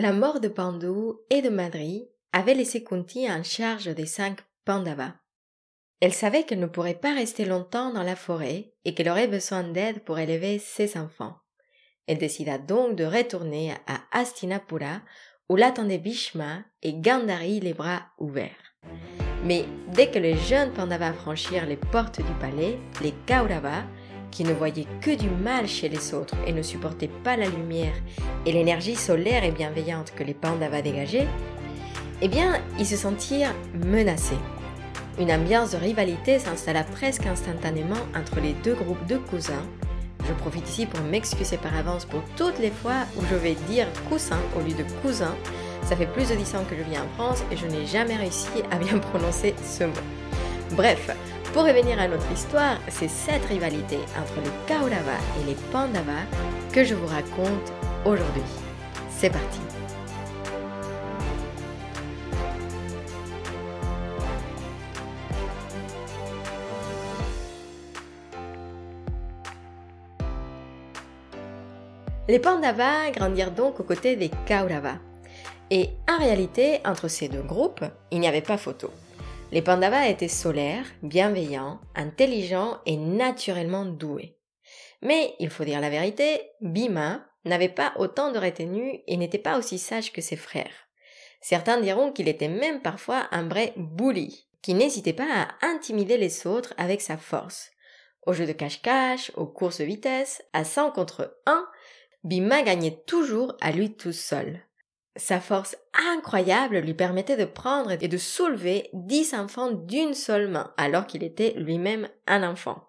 La mort de Pandu et de Madri avait laissé Kunti en charge des cinq Pandavas. Elle savait qu'elle ne pourrait pas rester longtemps dans la forêt et qu'elle aurait besoin d'aide pour élever ses enfants. Elle décida donc de retourner à Astinapura où l'attendaient Bhishma et Gandhari les bras ouverts. Mais dès que les jeunes Pandavas franchirent les portes du palais, les Kauravas, qui ne voyaient que du mal chez les autres et ne supportaient pas la lumière et l'énergie solaire et bienveillante que les Pandavas dégageaient, eh bien, ils se sentirent menacés. Une ambiance de rivalité s'installa presque instantanément entre les deux groupes de cousins. Je profite ici pour m'excuser par avance pour toutes les fois où je vais dire cousin au lieu de cousin. Ça fait plus de 10 ans que je vis en France et je n'ai jamais réussi à bien prononcer ce mot. Bref, pour revenir à notre histoire, c'est cette rivalité entre les Kaurava et les Pandava que je vous raconte aujourd'hui. C'est parti Les Pandavas grandirent donc aux côtés des Kauravas. Et en réalité, entre ces deux groupes, il n'y avait pas photo. Les Pandavas étaient solaires, bienveillants, intelligents et naturellement doués. Mais, il faut dire la vérité, Bhima n'avait pas autant de retenue et n'était pas aussi sage que ses frères. Certains diront qu'il était même parfois un vrai bully, qui n'hésitait pas à intimider les autres avec sa force. Au jeu de cache-cache, aux courses vitesse, à 100 contre 1, Bima gagnait toujours à lui tout seul. Sa force incroyable lui permettait de prendre et de soulever dix enfants d'une seule main, alors qu'il était lui-même un enfant.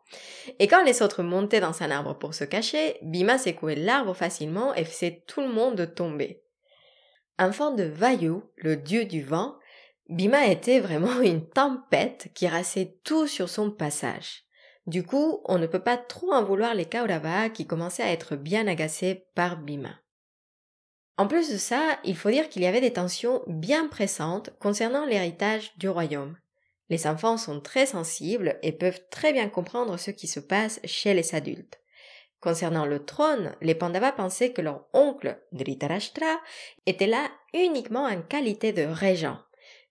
Et quand les autres montaient dans un arbre pour se cacher, Bima secouait l'arbre facilement et faisait tout le monde tomber. Enfant de Vayu, le dieu du vent, Bima était vraiment une tempête qui rassait tout sur son passage. Du coup, on ne peut pas trop en vouloir les Kauravas qui commençaient à être bien agacés par Bhima. En plus de ça, il faut dire qu'il y avait des tensions bien pressantes concernant l'héritage du royaume. Les enfants sont très sensibles et peuvent très bien comprendre ce qui se passe chez les adultes. Concernant le trône, les Pandavas pensaient que leur oncle, Dhritarashtra, était là uniquement en qualité de régent,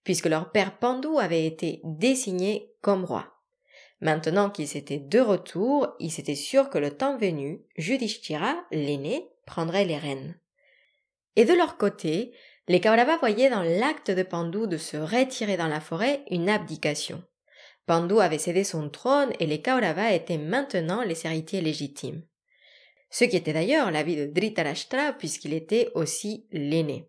puisque leur père Pandu avait été désigné comme roi. Maintenant qu'ils étaient de retour, ils étaient sûrs que le temps venu, Judishthira, l'aîné, prendrait les rênes. Et de leur côté, les Kauravas voyaient dans l'acte de Pandu de se retirer dans la forêt une abdication. Pandu avait cédé son trône et les Kauravas étaient maintenant les héritiers légitimes. Ce qui était d'ailleurs l'avis de Dhritarashtra puisqu'il était aussi l'aîné.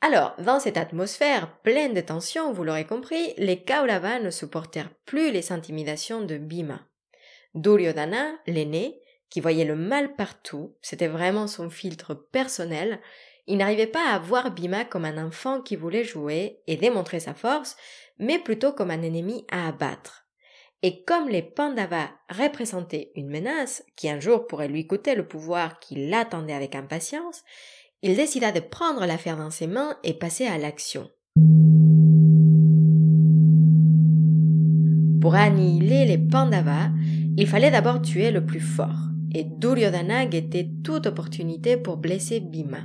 Alors, dans cette atmosphère pleine de tensions, vous l'aurez compris, les Kauravas ne supportèrent plus les intimidations de Bhima. Duryodhana, l'aîné, qui voyait le mal partout, c'était vraiment son filtre personnel, il n'arrivait pas à voir Bhima comme un enfant qui voulait jouer et démontrer sa force, mais plutôt comme un ennemi à abattre. Et comme les Pandavas représentaient une menace qui un jour pourrait lui coûter le pouvoir qui l'attendait avec impatience, il décida de prendre l'affaire dans ses mains et passer à l'action. Pour annihiler les Pandavas, il fallait d'abord tuer le plus fort, et Duryodhana guettait toute opportunité pour blesser Bhima.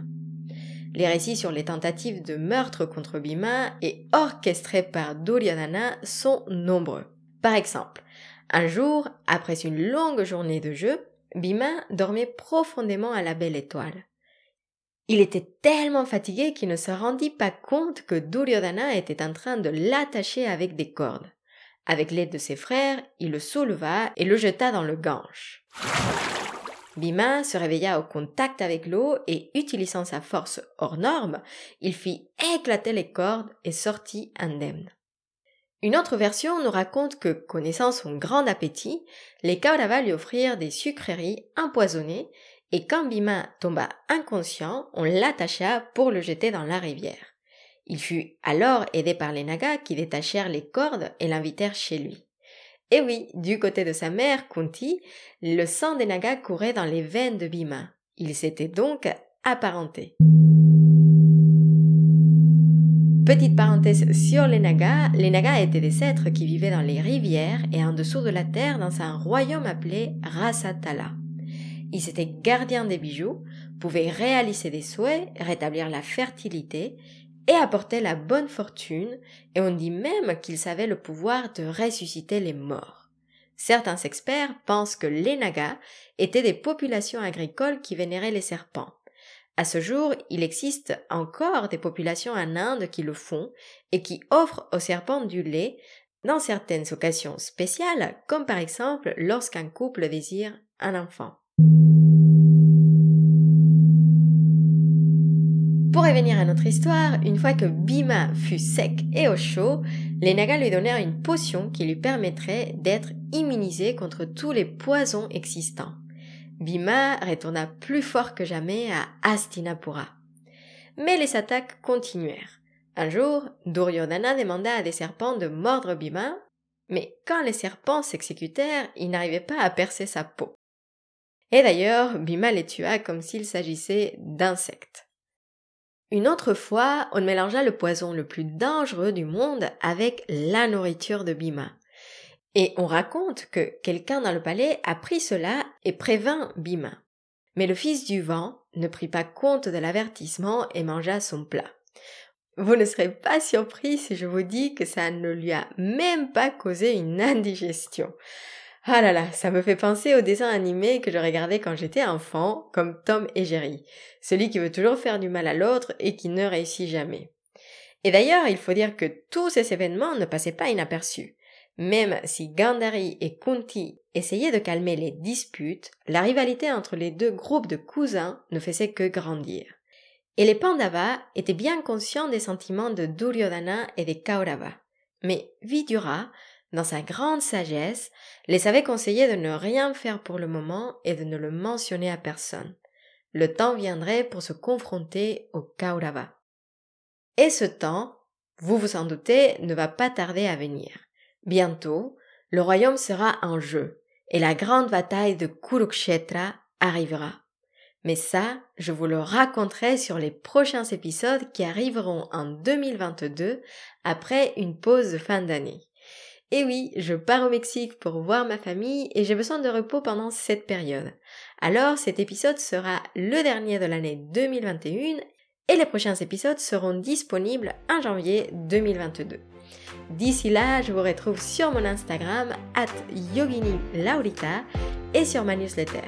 Les récits sur les tentatives de meurtre contre Bhima et orchestrés par Duryodhana sont nombreux. Par exemple, un jour, après une longue journée de jeu, Bhima dormait profondément à la belle étoile. Il était tellement fatigué qu'il ne se rendit pas compte que Duryodhana était en train de l'attacher avec des cordes. Avec l'aide de ses frères, il le souleva et le jeta dans le Gange. Bhima se réveilla au contact avec l'eau et, utilisant sa force hors norme, il fit éclater les cordes et sortit indemne. Une autre version nous raconte que, connaissant son grand appétit, les Kauravas lui offrirent des sucreries empoisonnées et quand Bhima tomba inconscient, on l'attacha pour le jeter dans la rivière. Il fut alors aidé par les Nagas qui détachèrent les cordes et l'invitèrent chez lui. Et oui, du côté de sa mère, Kunti, le sang des Nagas courait dans les veines de Bhima. Il s'était donc apparenté. Petite parenthèse sur les Nagas, les Nagas étaient des êtres qui vivaient dans les rivières et en dessous de la terre dans un royaume appelé Rasatala Ils étaient gardiens des bijoux, pouvaient réaliser des souhaits, rétablir la fertilité et apporter la bonne fortune, et on dit même qu'ils avaient le pouvoir de ressusciter les morts. Certains experts pensent que les Nagas étaient des populations agricoles qui vénéraient les serpents. À ce jour, il existe encore des populations en Inde qui le font et qui offrent aux serpents du lait dans certaines occasions spéciales, comme par exemple lorsqu'un couple désire un enfant. Pour revenir à notre histoire, une fois que Bhima fut sec et au chaud, les Nagas lui donnèrent une potion qui lui permettrait d'être immunisé contre tous les poisons existants. Bhima retourna plus fort que jamais à Hastinapura. Mais les attaques continuèrent. Un jour, Duryodhana demanda à des serpents de mordre Bhima, mais quand les serpents s'exécutèrent, ils n'arrivaient pas à percer sa peau. Et d'ailleurs, Bhima les tua comme s'il s'agissait d'insectes. Une autre fois, on mélangea le poison le plus dangereux du monde avec la nourriture de Bhima. Et on raconte que quelqu'un dans le palais a pris cela et prévint Bhima. Mais le fils du vent ne prit pas compte de l'avertissement et mangea son plat. Vous ne serez pas surpris si je vous dis que ça ne lui a même pas causé une indigestion. Ah là là, ça me fait penser au dessin animé que je regardais quand j'étais enfant, comme Tom et Jerry, celui qui veut toujours faire du mal à l'autre et qui ne réussit jamais. Et d'ailleurs, il faut dire que tous ces événements ne passaient pas inaperçus. Même si Gandhari et Kunti essayaient de calmer les disputes, la rivalité entre les deux groupes de cousins ne faisait que grandir. Et les Pandavas étaient bien conscients des sentiments de Duryodhana et des Kaurava. Mais Vidura dans sa grande sagesse, les avait conseillé de ne rien faire pour le moment et de ne le mentionner à personne. Le temps viendrait pour se confronter au Kaurava. Et ce temps, vous vous en doutez, ne va pas tarder à venir. Bientôt, le royaume sera en jeu et la grande bataille de Kurukshetra arrivera. Mais ça, je vous le raconterai sur les prochains épisodes qui arriveront en 2022 après une pause de fin d'année. Et oui, je pars au Mexique pour voir ma famille et j'ai besoin de repos pendant cette période. Alors cet épisode sera le dernier de l'année 2021 et les prochains épisodes seront disponibles en janvier 2022. D'ici là, je vous retrouve sur mon Instagram at Yogini Laurita et sur ma newsletter.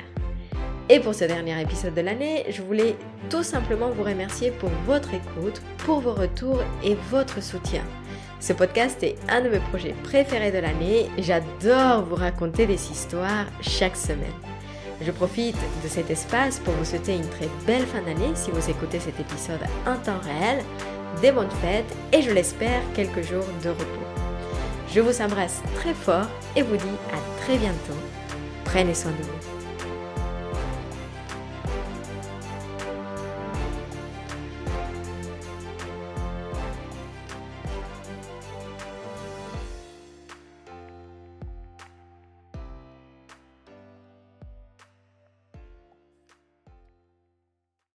Et pour ce dernier épisode de l'année, je voulais tout simplement vous remercier pour votre écoute, pour vos retours et votre soutien. Ce podcast est un de mes projets préférés de l'année. J'adore vous raconter des histoires chaque semaine. Je profite de cet espace pour vous souhaiter une très belle fin d'année si vous écoutez cet épisode en temps réel, des bonnes fêtes et je l'espère quelques jours de repos. Je vous embrasse très fort et vous dis à très bientôt. Prenez soin de vous.